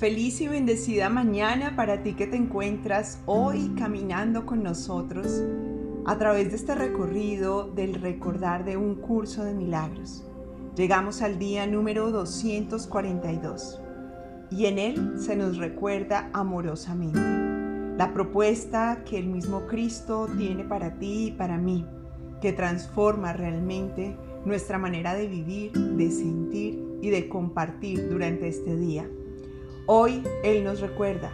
Feliz y bendecida mañana para ti que te encuentras hoy caminando con nosotros a través de este recorrido del recordar de un curso de milagros. Llegamos al día número 242 y en él se nos recuerda amorosamente la propuesta que el mismo Cristo tiene para ti y para mí, que transforma realmente nuestra manera de vivir, de sentir y de compartir durante este día. Hoy Él nos recuerda,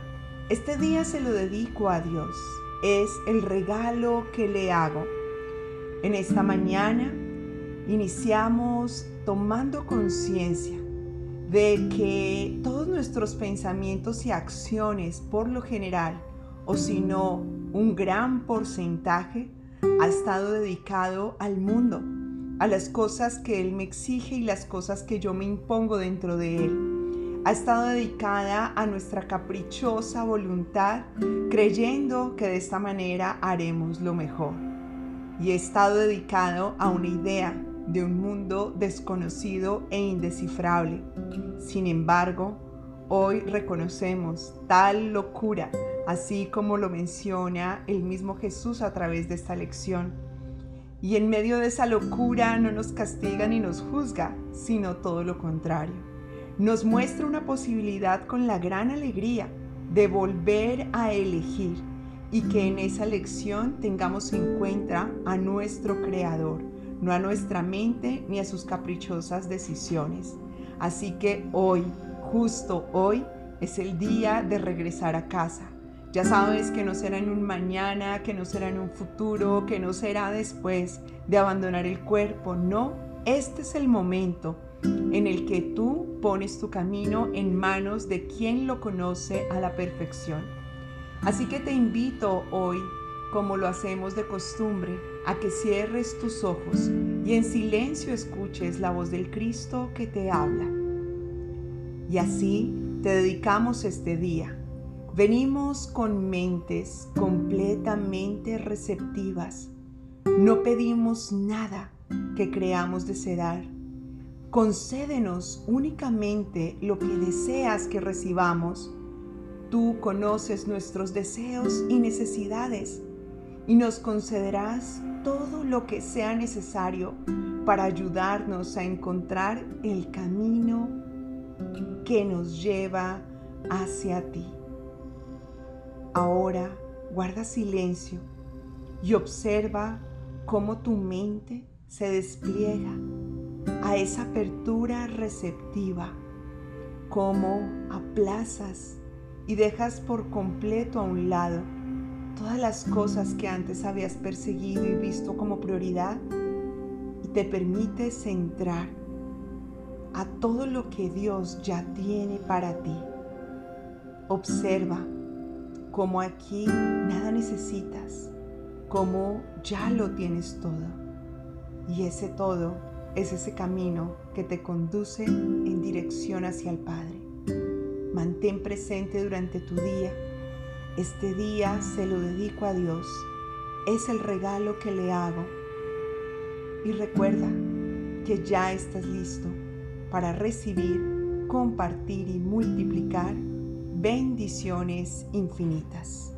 este día se lo dedico a Dios, es el regalo que le hago. En esta mañana iniciamos tomando conciencia de que todos nuestros pensamientos y acciones, por lo general, o si no, un gran porcentaje, ha estado dedicado al mundo, a las cosas que Él me exige y las cosas que yo me impongo dentro de Él ha estado dedicada a nuestra caprichosa voluntad, creyendo que de esta manera haremos lo mejor. Y ha estado dedicado a una idea de un mundo desconocido e indescifrable. Sin embargo, hoy reconocemos tal locura, así como lo menciona el mismo Jesús a través de esta lección. Y en medio de esa locura no nos castiga ni nos juzga, sino todo lo contrario nos muestra una posibilidad con la gran alegría de volver a elegir y que en esa elección tengamos en cuenta a nuestro Creador, no a nuestra mente ni a sus caprichosas decisiones. Así que hoy, justo hoy, es el día de regresar a casa. Ya sabes que no será en un mañana, que no será en un futuro, que no será después de abandonar el cuerpo. No, este es el momento en el que tú pones tu camino en manos de quien lo conoce a la perfección. Así que te invito hoy, como lo hacemos de costumbre, a que cierres tus ojos y en silencio escuches la voz del Cristo que te habla. Y así te dedicamos este día. Venimos con mentes completamente receptivas. No pedimos nada que creamos desear Concédenos únicamente lo que deseas que recibamos. Tú conoces nuestros deseos y necesidades y nos concederás todo lo que sea necesario para ayudarnos a encontrar el camino que nos lleva hacia ti. Ahora guarda silencio y observa cómo tu mente se despliega a esa apertura receptiva, cómo aplazas y dejas por completo a un lado todas las cosas que antes habías perseguido y visto como prioridad y te permites centrar a todo lo que Dios ya tiene para ti. Observa cómo aquí nada necesitas, cómo ya lo tienes todo. Y ese todo es ese camino que te conduce en dirección hacia el Padre. Mantén presente durante tu día. Este día se lo dedico a Dios. Es el regalo que le hago. Y recuerda que ya estás listo para recibir, compartir y multiplicar bendiciones infinitas.